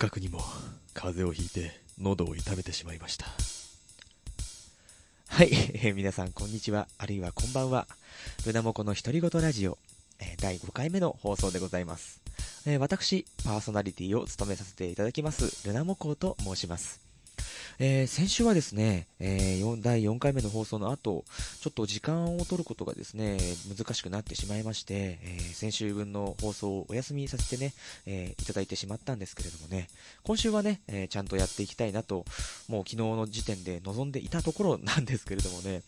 かくにも風邪をひいて喉を痛めてしまいました。はい、えー、皆さんこんにちは、あるいはこんばんは。ルナモコの独り言ラジオ、えー、第5回目の放送でございます。えー、私、パーソナリティを務めさせていただきます、ルナモコと申します。えー、先週はですね、えー、第4回目の放送の後、ちょっと時間を取ることがですね、難しくなってしまいまして、えー、先週分の放送をお休みさせてね、えいただいてしまったんですけれどもね、今週はね、えちゃんとやっていきたいなと、もう昨日の時点で望んでいたところなんですけれどもね、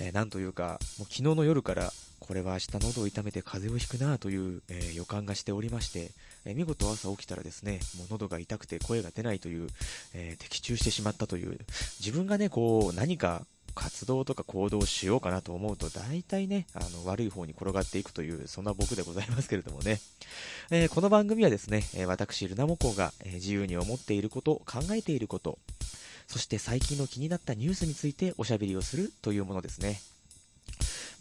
えなんというか、もう昨日の夜からこれは明日喉を痛めて風邪をひくなという、えー、予感がしておりまして、えー、見事朝起きたらですね、もう喉が痛くて声が出ないという、えー、的中してしまったという、自分がね、こう、何か活動とか行動しようかなと思うと、大体ね、あの、悪い方に転がっていくという、そんな僕でございますけれどもね。えこの番組はですね、え私、ルナモコが、え自由に思っていること、考えていること、そして最近の気になったニュースについておしゃべりをするというものですね。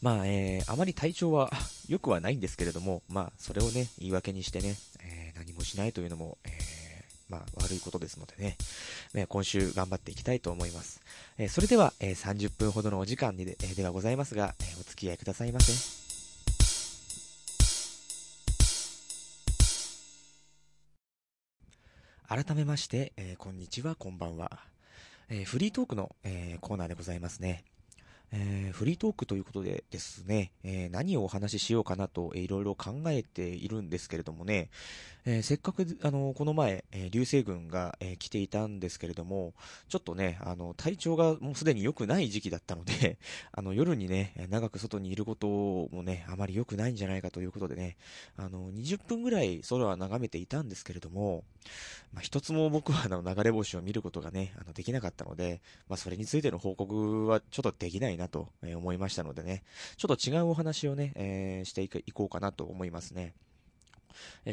まあ、えー、あまり体調は 良くはないんですけれども、まあ、それをね、言い訳にしてね、えー、何もしないというのも、えー、まあ、悪いことですのでね、ね今週頑張っていきたいと思います。えー、それでは、えー、30分ほどのお時間で,、えー、ではございますが、えー、お付き合いくださいませ。改めまして、えー、こんにちは、こんばんは。えー、フリートークの、えー、コーナーでございますね。えー、フリートークということでですね、えー、何をお話ししようかなと、いろいろ考えているんですけれどもね、えー、せっかく、あの、この前、え、流星群が、え、来ていたんですけれども、ちょっとね、あの、体調がもうすでに良くない時期だったので、あの、夜にね、長く外にいることもね、あまり良くないんじゃないかということでね、あの、20分ぐらい空は眺めていたんですけれども、まあ、一つも僕はあの、流れ星を見ることがね、あの、できなかったので、まあ、それについての報告はちょっとできないなと思いましたのでね、ちょっと違うお話をね、えー、していこうかなと思いますね。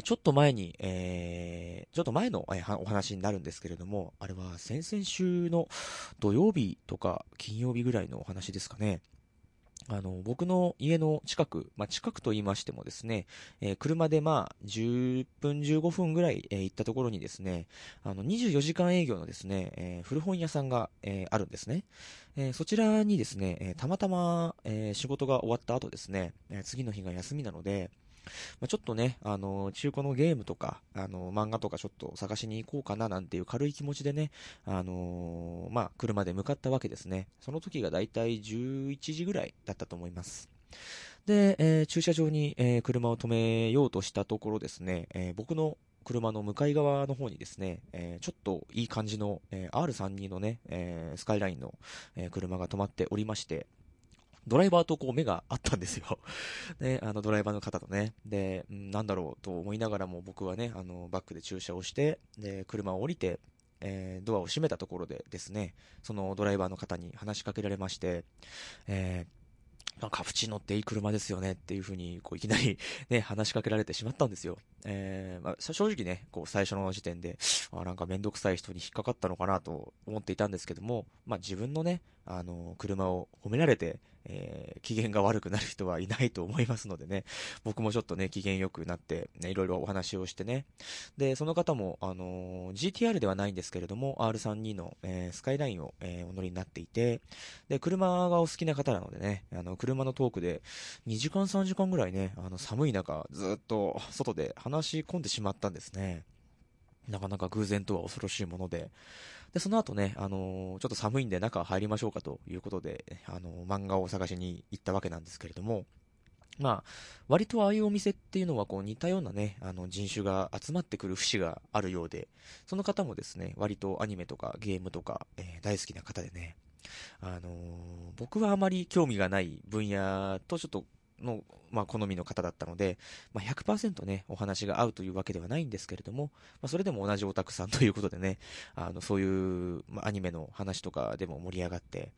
ちょっと前に、えー、ちょっと前の、えお話になるんですけれども、あれは先々週の土曜日とか金曜日ぐらいのお話ですかね。あの、僕の家の近く、まあ、近くと言いましてもですね、えー、車でまあ、10分15分ぐらい、えー、行ったところにですね、あの、24時間営業のですね、えー、古本屋さんが、えあるんですね。えそちらにですね、えたまたま、え仕事が終わった後ですね、え次の日が休みなので、まあ、ちょっとね、あの、中古のゲームとか、あの、漫画とかちょっと探しに行こうかななんていう軽い気持ちでね、あのー、まあ、車で向かったわけですね。その時がだいたい11時ぐらいだったと思います。で、えー、駐車場に、えー、車を止めようとしたところですね、え僕の車の向かい側の方にですね、えー、ちょっといい感じの、えー、R32 のね、えー、スカイラインの、え車が止まっておりまして、ドライバーとこう目があったんですよ。ね、あのドライバーの方とね。で、なんだろうと思いながらも僕はね、あの、バックで駐車をして、で、車を降りて、えー、ドアを閉めたところでですね、そのドライバーの方に話しかけられまして、えーカプチーノっていい車ですよねっていう風に、こう、いきなり ね、話しかけられてしまったんですよ。えー、まあ、正直ね、こう、最初の時点で、あ、なんかめんどくさい人に引っかかったのかなと思っていたんですけども、まあ、自分のね、あの、車を褒められて、えー、機嫌が悪くなる人はいないと思いますのでね、僕もちょっとね、機嫌良くなって、ね、いろいろお話をしてね。で、その方も、あのー、GTR ではないんですけれども、R32 の、えー、スカイラインを、えー、お乗りになっていて、で、車がお好きな方なのでね、あの、車のトークで、2時間3時間ぐらいね、あの、寒い中、ずっと外で話話し込んでしまったんですね。なかなか偶然とは恐ろしいもので。で、その後ね、あのー、ちょっと寒いんで中入りましょうかということで、あのー、漫画を探しに行ったわけなんですけれども、まあ、割とああいうお店っていうのはこう似たようなね、あの人種が集まってくる節があるようで、その方もですね、割とアニメとかゲームとか、えー、大好きな方でね、あのー、僕はあまり興味がない分野とちょっとの、まあ、好みの方だったので、まあ、100%ね、お話が合うというわけではないんですけれども、まあ、それでも同じオタクさんということでね、あの、そういう、まあ、アニメの話とかでも盛り上がって、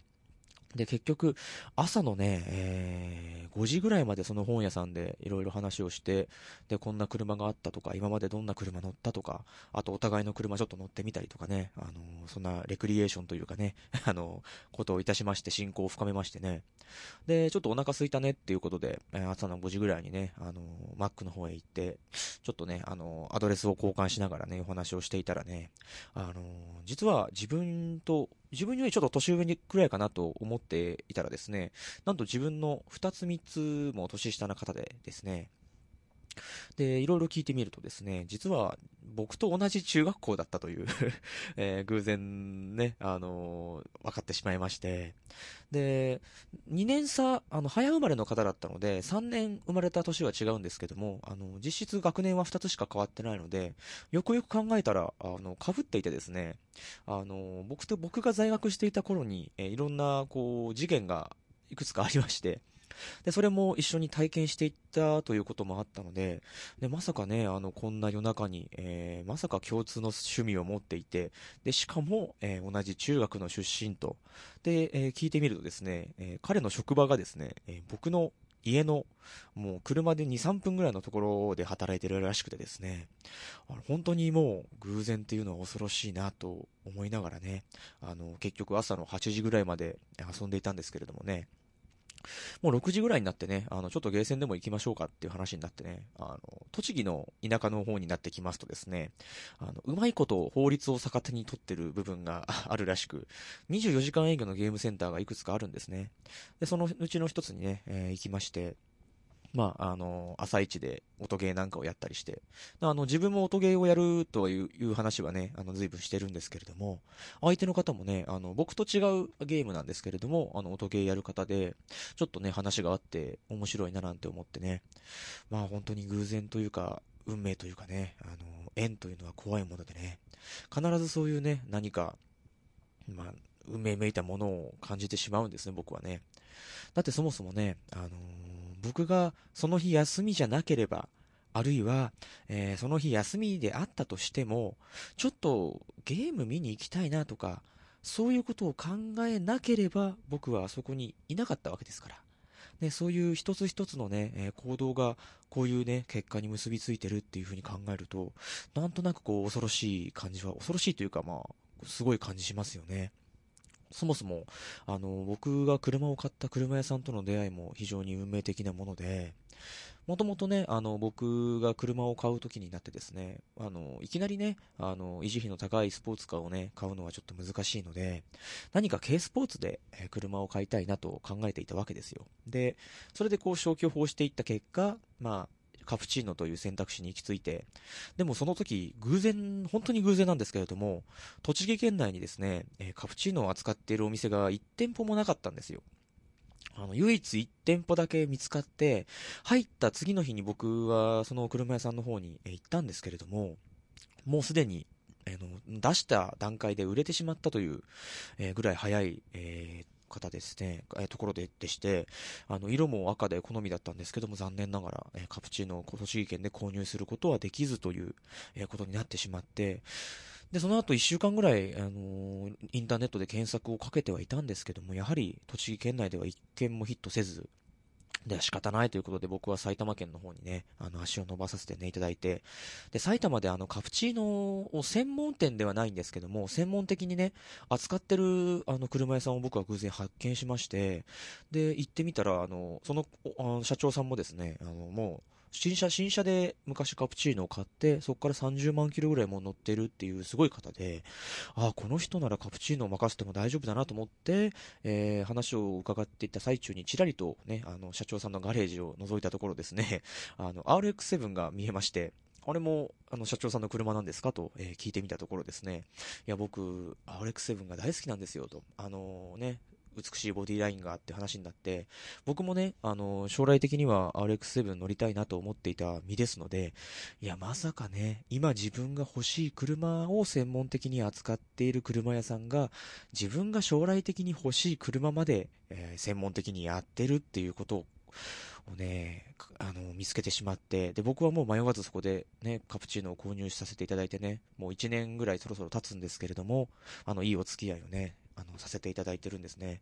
で、結局、朝のね、えー、5時ぐらいまでその本屋さんでいろいろ話をして、で、こんな車があったとか、今までどんな車乗ったとか、あとお互いの車ちょっと乗ってみたりとかね、あのー、そんなレクリエーションというかね、あのー、ことをいたしまして、進行を深めましてね。で、ちょっとお腹空いたねっていうことで、え朝の5時ぐらいにね、あのマックの方へ行って、ちょっとね、あのアドレスを交換しながらね、お話をしていたらね、あの実は自分と自分よりちょっと年上にくらいかなと思っていたらですね、なんと自分の2つ3つも年下の方でですね、で、いろいろ聞いてみるとですね、実は僕と同じ中学校だったという えー、偶然ね、あのー、分かってしまいまして、で、2年差、あの、早生まれの方だったので、3年生まれた年は違うんですけども、あの、実質学年は2つしか変わってないので、よくよく考えたら、あの、被っていてですね、あの、僕と僕が在学していた頃に、えー、いろんな、こう、事件がいくつかありまして、で、それも一緒に体験していったということもあったので、で、まさかね、あの、こんな夜中に、えー、まさか共通の趣味を持っていて、で、しかも、えー、同じ中学の出身と、で、えー、聞いてみるとですね、え彼の職場がですね、え僕の家の、もう車で2、3分ぐらいのところで働いてるらしくてですね、本当にもう偶然っていうのは恐ろしいなと思いながらね、あの、結局朝の8時ぐらいまで遊んでいたんですけれどもね、もう6時ぐらいになってね、あの、ちょっとゲーセンでも行きましょうかっていう話になってね、あの、栃木の田舎の方になってきますとですね、あの、うまいこと法律を逆手に取ってる部分が あるらしく、24時間営業のゲームセンターがいくつかあるんですね。で、そのうちの一つにね、えー、行きまして、まあ、あの、朝一で音ゲーなんかをやったりして、あの、自分も音ゲーをやるという話はね、あの、随分してるんですけれども、相手の方もね、あの、僕と違うゲームなんですけれども、あの、音ゲーやる方で、ちょっとね、話があって面白いななんて思ってね、まあ、本当に偶然というか、運命というかね、あの、縁というのは怖いものでね、必ずそういうね、何か、まあ、運命めいたものを感じてしまうんですね、僕はね。だってそもそもね、あのー僕がその日休みじゃなければ、あるいは、えー、その日休みであったとしても、ちょっとゲーム見に行きたいなとか、そういうことを考えなければ僕はあそこにいなかったわけですから。ね、そういう一つ一つのね、えー、行動がこういうね、結果に結びついてるっていうふうに考えると、なんとなくこう恐ろしい感じは、恐ろしいというかまあ、すごい感じしますよね。そもそも、あの、僕が車を買った車屋さんとの出会いも非常に運命的なもので、もともとね、あの、僕が車を買う時になってですね、あの、いきなりね、あの、維持費の高いスポーツカーをね、買うのはちょっと難しいので、何か軽スポーツで車を買いたいなと考えていたわけですよ。で、それでこう消去法していった結果、まあ、カプチーノという選択肢に行き着いて、でもその時、偶然、本当に偶然なんですけれども、栃木県内にですね、えカプチーノを扱っているお店が1店舗もなかったんですよ。あの、唯一1店舗だけ見つかって、入った次の日に僕はその車屋さんの方に行ったんですけれども、もうすでに、あの、出した段階で売れてしまったという、えぐらい早い、えー、方ですね、えー、ところででして、あの、色も赤で好みだったんですけども、残念ながら、えー、カプチーノを栃木県で購入することはできずという、えー、ことになってしまって、で、その後1週間ぐらい、あのー、インターネットで検索をかけてはいたんですけども、やはり栃木県内では1件もヒットせず、で、仕方ないということで僕は埼玉県の方にね、あの足を伸ばさせてね、いただいて、で、埼玉であのカプチーノを専門店ではないんですけども、専門的にね、扱ってるあの車屋さんを僕は偶然発見しまして、で、行ってみたら、あの、そのあの社長さんもですね、あの、もう、新車、新車で昔カプチーノを買って、そこから30万キロぐらいも乗ってるっていうすごい方で、ああ、この人ならカプチーノを任せても大丈夫だなと思って、えー、話を伺っていった最中にちらりとね、あの、社長さんのガレージを覗いたところですね、あの、RX7 が見えまして、あれも、あの、社長さんの車なんですかと、えー、聞いてみたところですね。いや、僕、RX7 が大好きなんですよ、と。あのー、ね、美しいボディラインがあって話になって、僕もね、あの、将来的には RX7 乗りたいなと思っていた身ですので、いや、まさかね、今自分が欲しい車を専門的に扱っている車屋さんが、自分が将来的に欲しい車まで、えー、専門的にやってるっていうことを、をね、あの、見つけてしまって、で、僕はもう迷わずそこでね、カプチーノを購入させていただいてね、もう1年ぐらいそろそろ経つんですけれども、あの、いいお付き合いをね、あの、させていただいてるんですね。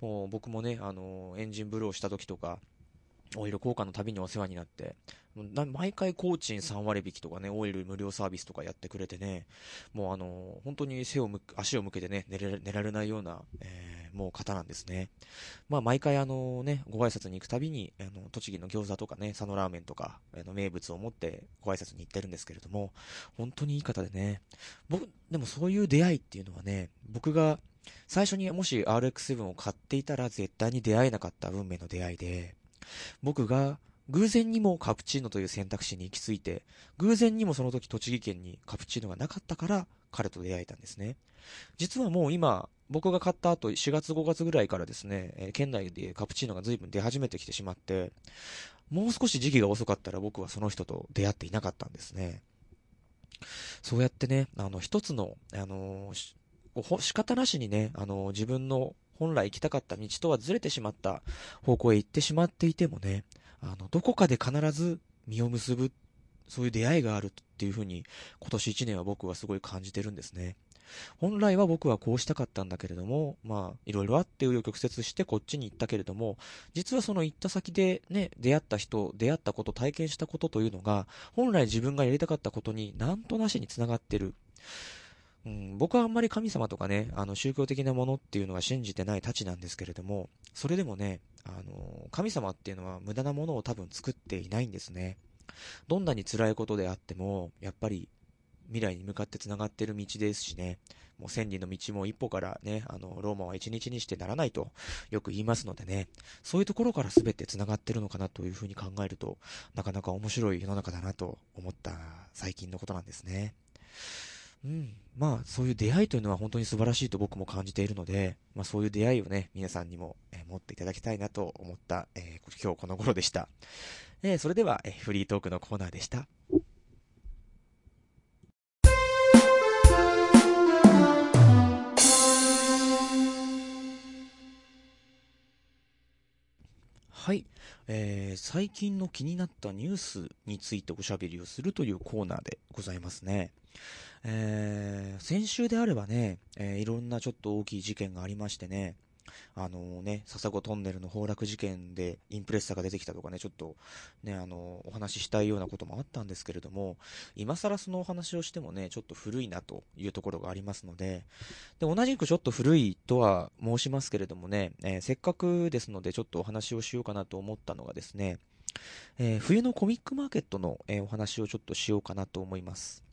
もう僕もね、あの、エンジンブルーをした時とか、オイル交換のたびにお世話になって、毎回工賃3割引とかね、オイル無料サービスとかやってくれてね、もうあの、本当に背を向足を向けてね、寝れ寝られないような、えー、もう方なんですね。まあ毎回あのね、ご挨拶に行くたびに、あの、栃木の餃子とかね、佐野ラーメンとか、あの、名物を持ってご挨拶に行ってるんですけれども、本当にいい方でね、僕、でもそういう出会いっていうのはね、僕が最初にもし RX7 を買っていたら絶対に出会えなかった運命の出会いで、僕が偶然にもカプチーノという選択肢に行き着いて、偶然にもその時栃木県にカプチーノがなかったから彼と出会えたんですね。実はもう今、僕が買った後4月5月ぐらいからですね、え、県内でカプチーノが随分出始めてきてしまって、もう少し時期が遅かったら僕はその人と出会っていなかったんですね。そうやってね、あの、一つの、あのー、仕方なしにね、あの、自分の本来行きたかった道とはずれてしまった方向へ行ってしまっていてもね、あの、どこかで必ず実を結ぶ、そういう出会いがあるっていうふうに、今年1年は僕はすごい感じてるんですね。本来は僕はこうしたかったんだけれども、まあ、いろいろあって紆余曲折してこっちに行ったけれども、実はその行った先でね、出会った人、出会ったこと、体験したことというのが、本来自分がやりたかったことになんとなしにつながってる。僕はあんまり神様とかね、あの宗教的なものっていうのは信じてないたちなんですけれども、それでもね、あの、神様っていうのは無駄なものを多分作っていないんですね。どんなに辛いことであっても、やっぱり未来に向かって繋がってる道ですしね、もう千里の道も一歩からね、あの、ローマは一日にしてならないとよく言いますのでね、そういうところから全て繋がってるのかなというふうに考えると、なかなか面白い世の中だなと思った最近のことなんですね。うん。まあ、そういう出会いというのは本当に素晴らしいと僕も感じているので、まあそういう出会いをね、皆さんにも、えー、持っていただきたいなと思った、えー、今日この頃でした。えー、それでは、えフリートークのコーナーでした。はい、えー、最近の気になったニュースについておしゃべりをするというコーナーでございますね。えー、先週であればね、えー、いろんなちょっと大きい事件がありましてね、あのね、笹子トンネルの崩落事件でインプレッサが出てきたとかね、ちょっとね、あの、お話ししたいようなこともあったんですけれども、今更そのお話をしてもね、ちょっと古いなというところがありますので、で、同じくちょっと古いとは申しますけれどもね、えー、せっかくですのでちょっとお話をしようかなと思ったのがですね、えー、冬のコミックマーケットの、えー、お話をちょっとしようかなと思います。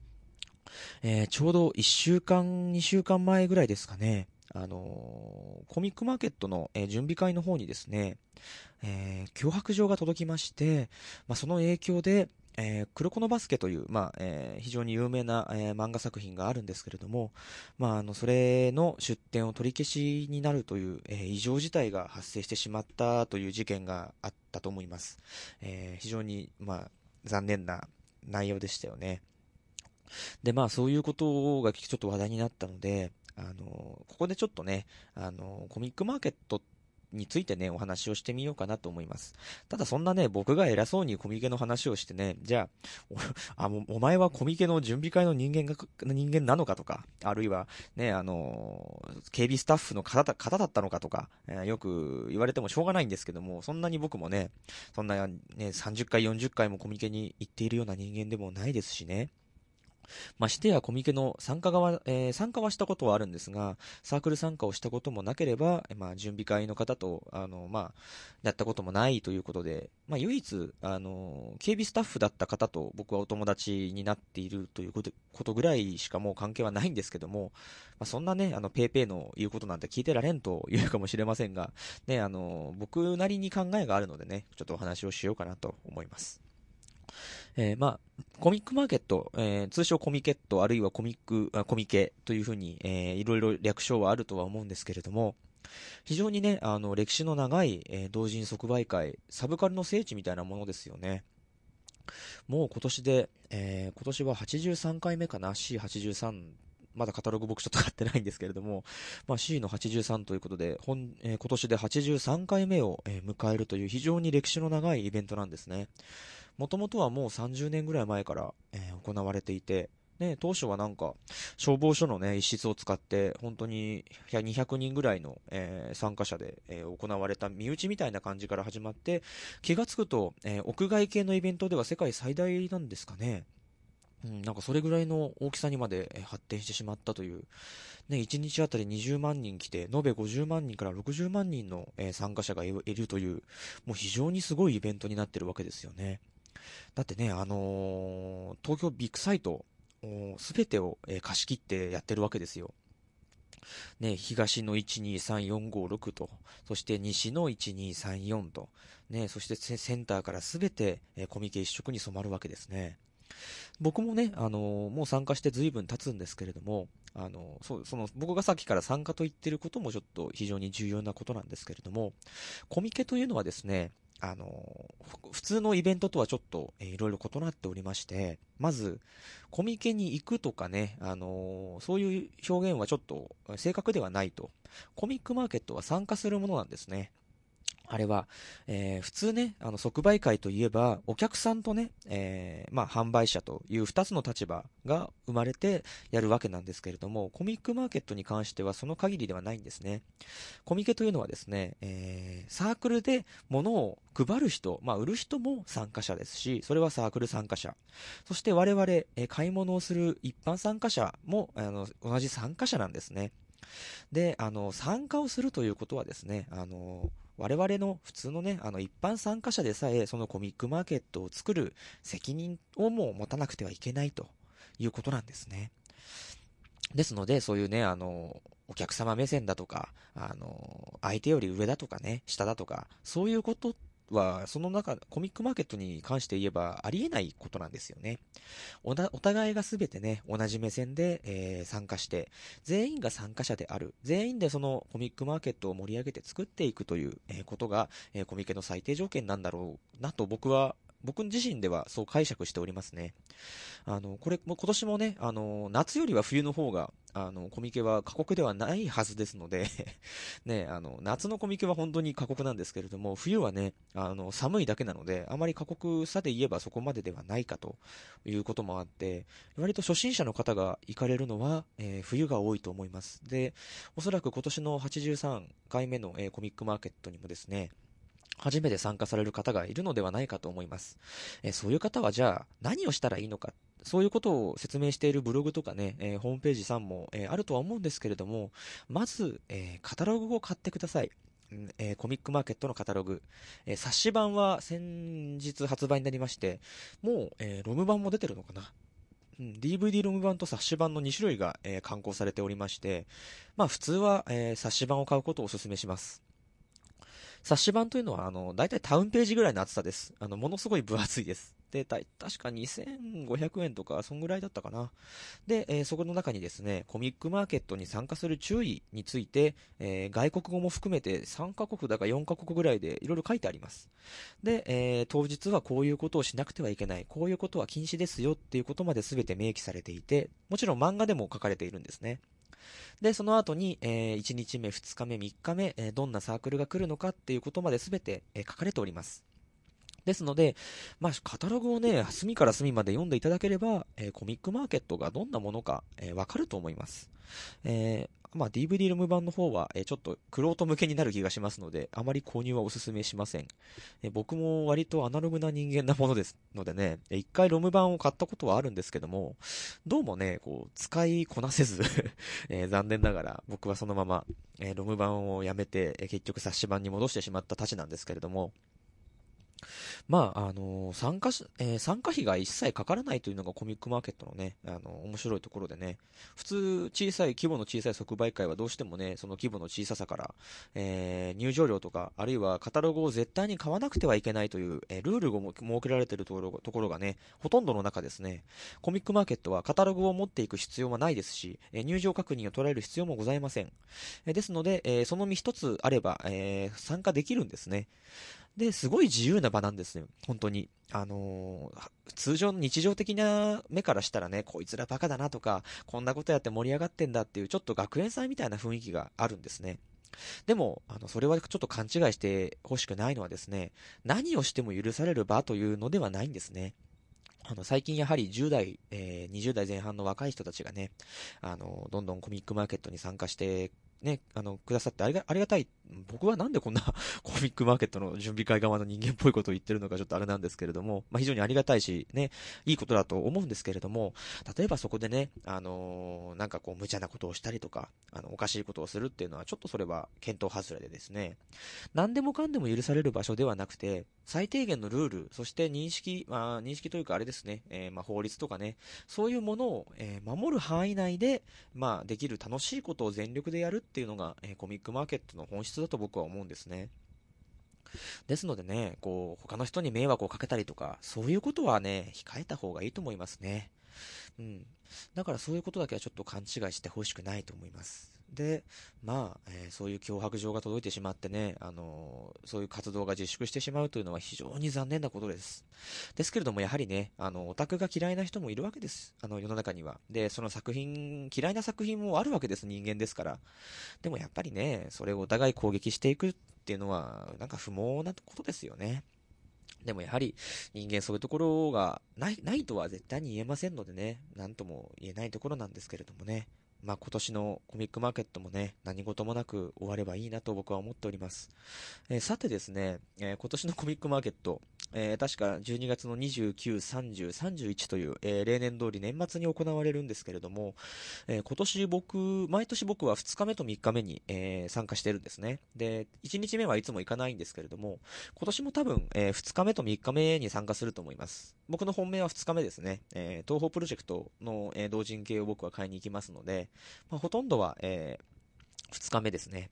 えー、ちょうど1週間、2週間前ぐらいですかね、あのー、コミックマーケットの、えー、準備会の方にですね、えー、脅迫状が届きまして、まあ、その影響で、えー、黒子のバスケという、まあ、えー、非常に有名な、えー、漫画作品があるんですけれども、まあ、あの、それの出展を取り消しになるという、えー、異常事態が発生してしまったという事件があったと思います。えー、非常に、まあ、残念な内容でしたよね。で、まあそういうことがちょっと話題になったので、あの、ここでちょっとね、あの、コミックマーケットについてね、お話をしてみようかなと思います。ただそんなね、僕が偉そうにコミケの話をしてね、じゃあ、あお前はコミケの準備会の人間が、人間なのかとか、あるいは、ね、あの、警備スタッフの方だ方だったのかとか、えー、よく言われてもしょうがないんですけども、そんなに僕もね、そんなね、30回、40回もコミケに行っているような人間でもないですしね。ましてやコミケの参加側、えー、参加はしたことはあるんですが、サークル参加をしたこともなければ、まあ、準備会の方と、あの、まあ、やったこともないということで、まあ、唯一、あの、警備スタッフだった方と僕はお友達になっているということぐらいしかもう関係はないんですけども、まあ、そんなね、あの、ペイペイの言うことなんて聞いてられんと言うかもしれませんが、ね、あの、僕なりに考えがあるのでね、ちょっとお話をしようかなと思います。えー、まあ、コミックマーケット、えー、通称コミケット、あるいはコミック、あコミケというふうに、えー、いろいろ略称はあるとは思うんですけれども、非常にね、あの、歴史の長い、えー、同人即売会、サブカルの聖地みたいなものですよね。もう今年で、えー、今年は83回目かな、C83 まだカタログ僕ちょっと買ってないんですけれども、まあ、C の83ということで、本、えー、今年で83回目を、えー、迎えるという非常に歴史の長いイベントなんですね。もともとはもう30年ぐらい前から、えー、行われていて、ね、当初はなんか、消防署のね、一室を使って、本当に200人ぐらいの、えー、参加者で、えー、行われた身内みたいな感じから始まって、気がつくと、えー、屋外系のイベントでは世界最大なんですかね。うん、なんかそれぐらいの大きさにまで発展してしまったという、ね、1日あたり20万人来て、延べ50万人から60万人の、え参加者がいるという、もう非常にすごいイベントになってるわけですよね。だってね、あのー、東京ビッグサイト、すべてを、え貸し切ってやってるわけですよ。ね、東の123456と、そして西の1234と、ね、そしてセンターからすべて、えコミケ一色に染まるわけですね。僕もね、あのー、もう参加して随分経つんですけれども、あのー、そう、その、僕がさっきから参加と言ってることもちょっと非常に重要なことなんですけれども、コミケというのはですね、あの、普通のイベントとはちょっと、えー、いろいろ異なっておりまして、まず、コミケに行くとかね、あのー、そういう表現はちょっと正確ではないと。コミックマーケットは参加するものなんですね。あれは、えー、普通ね、あの、即売会といえば、お客さんとね、えー、まあ、販売者という二つの立場が生まれてやるわけなんですけれども、コミックマーケットに関してはその限りではないんですね。コミケというのはですね、えー、サークルで物を配る人、まあ、売る人も参加者ですし、それはサークル参加者。そして我々、えー、買い物をする一般参加者も、あの、同じ参加者なんですね。で、あの、参加をするということはですね、あの、我々の普通のね、あの一般参加者でさえ、そのコミックマーケットを作る責任をも持たなくてはいけないということなんですね。ですので、そういうね、あの、お客様目線だとか、あの、相手より上だとかね、下だとか、そういうことは、その中、コミックマーケットに関して言えばありえないことなんですよね。お互いがすべてね、同じ目線で、えー、参加して、全員が参加者である。全員でそのコミックマーケットを盛り上げて作っていくという、えー、ことが、えー、コミケの最低条件なんだろうなと僕は僕自身ではそう解釈しておりますね。あの、これ、も今年もね、あの、夏よりは冬の方が、あの、コミケは過酷ではないはずですので ね、あの、夏のコミケは本当に過酷なんですけれども、冬はね、あの、寒いだけなので、あまり過酷さで言えばそこまでではないかということもあって、割と初心者の方が行かれるのは、えー、冬が多いと思います。で、おそらく今年の83回目の、えー、コミックマーケットにもですね、初めて参加される方がいるのではないかと思います。えそういう方はじゃあ何をしたらいいのか、そういうことを説明しているブログとかね、えー、ホームページさんも、えー、あるとは思うんですけれども、まず、えー、カタログを買ってください。えー、コミックマーケットのカタログ。えー、冊子版は先日発売になりまして、もう、えー、ロム版も出てるのかなうん、DVD ロム版と冊子版の2種類が、えー、刊行されておりまして、まあ普通は、えー、冊子版を買うことをお勧めします。冊子版というのは、あの、大体タウンページぐらいの厚さです。あの、ものすごい分厚いです。で、た確か2500円とか、そんぐらいだったかな。で、えー、そこの中にですね、コミックマーケットに参加する注意について、えー、外国語も含めて3カ国だか4カ国ぐらいでいろいろ書いてあります。で、えー、当日はこういうことをしなくてはいけない、こういうことは禁止ですよっていうことまで全て明記されていて、もちろん漫画でも書かれているんですね。で、その後に、えー、1日目、2日目、3日目、えー、どんなサークルが来るのかっていうことまで全て、えー、書かれております。ですので、まあ、カタログをね、隅から隅まで読んでいただければ、えー、コミックマーケットがどんなものか、えー、わかると思います。えー、まあ、DVD ルーム版の方は、えー、ちょっと、クロート向けになる気がしますので、あまり購入はお勧めしません。えー、僕も割とアナログな人間なものですのでね、一回ロム版を買ったことはあるんですけども、どうもね、こう、使いこなせず えー、残念ながら、僕はそのまま、えー、ロム版をやめて、えー、結局冊子版に戻してしまったたちなんですけれども、まあ、あの、参加し、えー、参加費が一切かからないというのがコミックマーケットのね、あの、面白いところでね、普通、小さい、規模の小さい即売会はどうしてもね、その規模の小ささから、え、入場料とか、あるいはカタログを絶対に買わなくてはいけないという、え、ルールが設けられているところところがね、ほとんどの中ですね、コミックマーケットはカタログを持っていく必要はないですし、え、入場確認を取られる必要もございません。え、ですので、え、その身一つあれば、え、参加できるんですね。で、すごい自由な場なんですよ。本当に。あのー、通常の日常的な目からしたらね、こいつらバカだなとか、こんなことやって盛り上がってんだっていう、ちょっと学園祭みたいな雰囲気があるんですね。でも、あの、それはちょっと勘違いしてほしくないのはですね、何をしても許される場というのではないんですね。あの、最近やはり10代、えー、20代前半の若い人たちがね、あの、どんどんコミックマーケットに参加してね、あの、くださってありがありがたい。僕はなんでこんな コミックマーケットの準備会側の人間っぽいことを言ってるのかちょっとあれなんですけれども、まあ、非常にありがたいし、ね、いいことだと思うんですけれども、例えばそこでね、あのー、なんかこう無茶なことをしたりとか、あの、おかしいことをするっていうのはちょっとそれは検討外れでですね、何でもかんでも許される場所ではなくて、最低限のルール、そして認識、まあ、認識というかあれですね、えー、まあ、法律とかね、そういうものを、えー、守る範囲内で、まあ、できる楽しいことを全力でやるっていうのが、えー、コミックマーケットの本質だと僕は思うんですね。ですのでね、こう、他の人に迷惑をかけたりとか、そういうことはね、控えた方がいいと思いますね。うん。だからそういうことだけはちょっと勘違いしてほしくないと思います。で、まあ、えー、そういう脅迫状が届いてしまってね、あのー、そういう活動が自粛してしまうというのは非常に残念なことです。ですけれども、やはりね、あの、オタクが嫌いな人もいるわけです。あの、世の中には。で、その作品、嫌いな作品もあるわけです、人間ですから。でもやっぱりね、それをお互い攻撃していくっていうのは、なんか不毛なことですよね。でもやはり人間そういうところがない、ないとは絶対に言えませんのでね、なんとも言えないところなんですけれどもね。まあ、今年のコミックマーケットもね、何事もなく終わればいいなと僕は思っております。えー、さてですね、えー、今年のコミックマーケット、えー、確か12月の29、30、31という、え例年通り年末に行われるんですけれども、え今年僕、毎年僕は2日目と3日目に、え参加してるんですね。で、1日目はいつも行かないんですけれども、今年も多分、え2日目と3日目に参加すると思います。僕の本命は2日目ですね。え東方プロジェクトの、え同人系を僕は買いに行きますので、まあ、ほとんどは、えー、2日目ですね。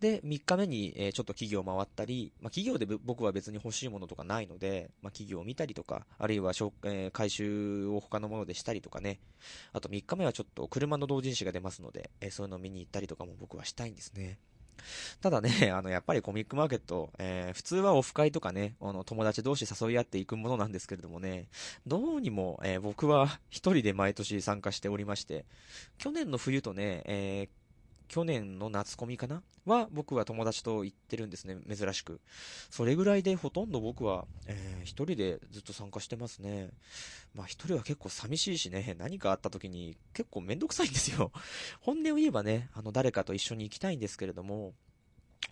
で、3日目に、えー、ちょっと企業回ったり、まあ、企業で僕は別に欲しいものとかないので、まあ、企業を見たりとか、あるいは、えー、回収を他のものでしたりとかね。あと3日目はちょっと車の同人誌が出ますので、えー、そういうのを見に行ったりとかも僕はしたいんですね。ただね、あの、やっぱりコミックマーケット、えー、普通はオフ会とかね、あの、友達同士誘い合っていくものなんですけれどもね、どうにも、えー、僕は一人で毎年参加しておりまして、去年の冬とね、えー去年の夏コミかな？は僕は友達と行ってるんですね、珍しく。それぐらいでほとんど僕は、えー、一人でずっと参加してますね。まあ一人は結構寂しいしね、何かあった時に結構めんどくさいんですよ。本音を言えばね、あの誰かと一緒に行きたいんですけれども、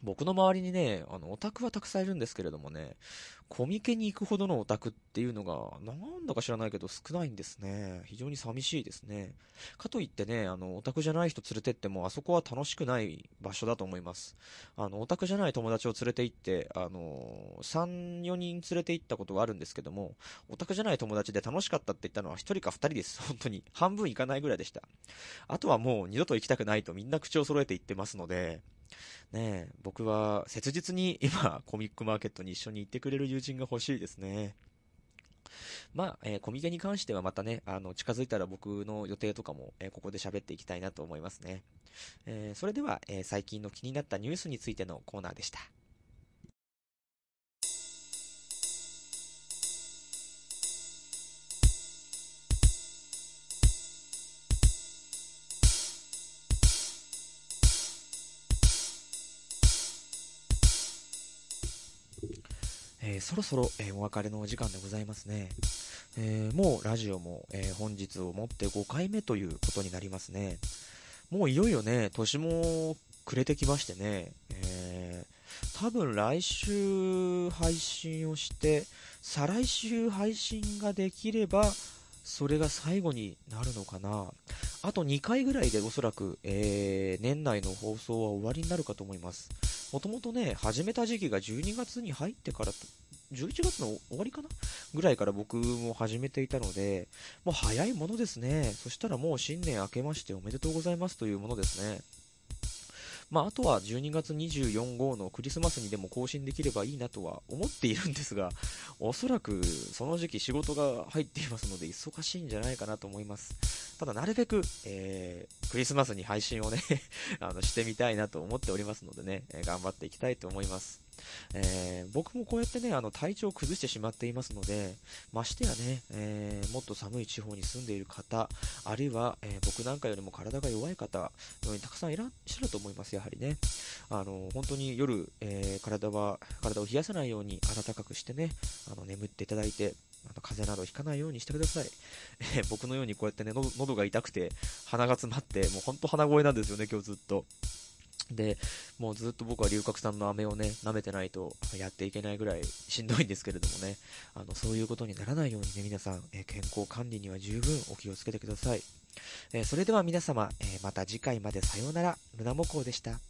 僕の周りにね、あの、オタクはたくさんいるんですけれどもね、コミケに行くほどのオタクっていうのが、なんだか知らないけど少ないんですね。非常に寂しいですね。かといってね、あの、オタクじゃない人連れてっても、あそこは楽しくない場所だと思います。あの、オタクじゃない友達を連れて行って、あの、3、4人連れて行ったことがあるんですけども、オタクじゃない友達で楽しかったって言ったのは1人か2人です。本当に。半分いかないぐらいでした。あとはもう二度と行きたくないとみんな口を揃えて言ってますので、ね僕は切実に今、コミックマーケットに一緒に行ってくれる友人が欲しいですね。まあ、えー、コミケに関してはまたね、あの、近づいたら僕の予定とかも、えー、ここで喋っていきたいなと思いますね。えー、それでは、え最近の気になったニュースについてのコーナーでした。えー、そろそろ、えー、お別れのお時間でございますね。えー、もうラジオも、え本日をもって5回目ということになりますね。もういよいよね、年も暮れてきましてね、え多分来週配信をして、再来週配信ができれば、それが最後になるのかな。あと2回ぐらいでおそらく、えー、年内の放送は終わりになるかと思います。もともとね、始めた時期が12月に入ってから11月の終わりかな？ぐらいから僕も始めていたので、もう早いものですね。そしたらもう新年明けましておめでとうございますというものですね。まあ、あとは12月24号のクリスマスにでも更新できればいいなとは思っているんですが、おそらくその時期仕事が入っていますので忙しいんじゃないかなと思います。ただなるべく、えー、クリスマスに配信をね あのしてみたいなと思っておりますのでね、え、頑張っていきたいと思います。えー、僕もこうやってね、あの体調を崩してしまっていますので、ましてやね、えー、もっと寒い地方に住んでいる方、あるいは、えー、僕なんかよりも体が弱い方のにたくさんいらっしゃると思います、やはりね。あの本当に夜、え体は体を冷やさないように暖かくしてね、あの眠っていただいて、あの風邪などひかないようにしてください。え、僕のようにこうやってね、喉が痛くて、鼻が詰まって、もうほんと鼻声なんですよね、今日ずっと。で、もうずっと僕は龍角散の飴をね、舐めてないとやっていけないぐらいしんどいんですけれどもね、あの、そういうことにならないようにね、皆さん、え健康管理には十分お気をつけてください。えそれでは皆様、えまた次回までさようなら、胸もこうでした。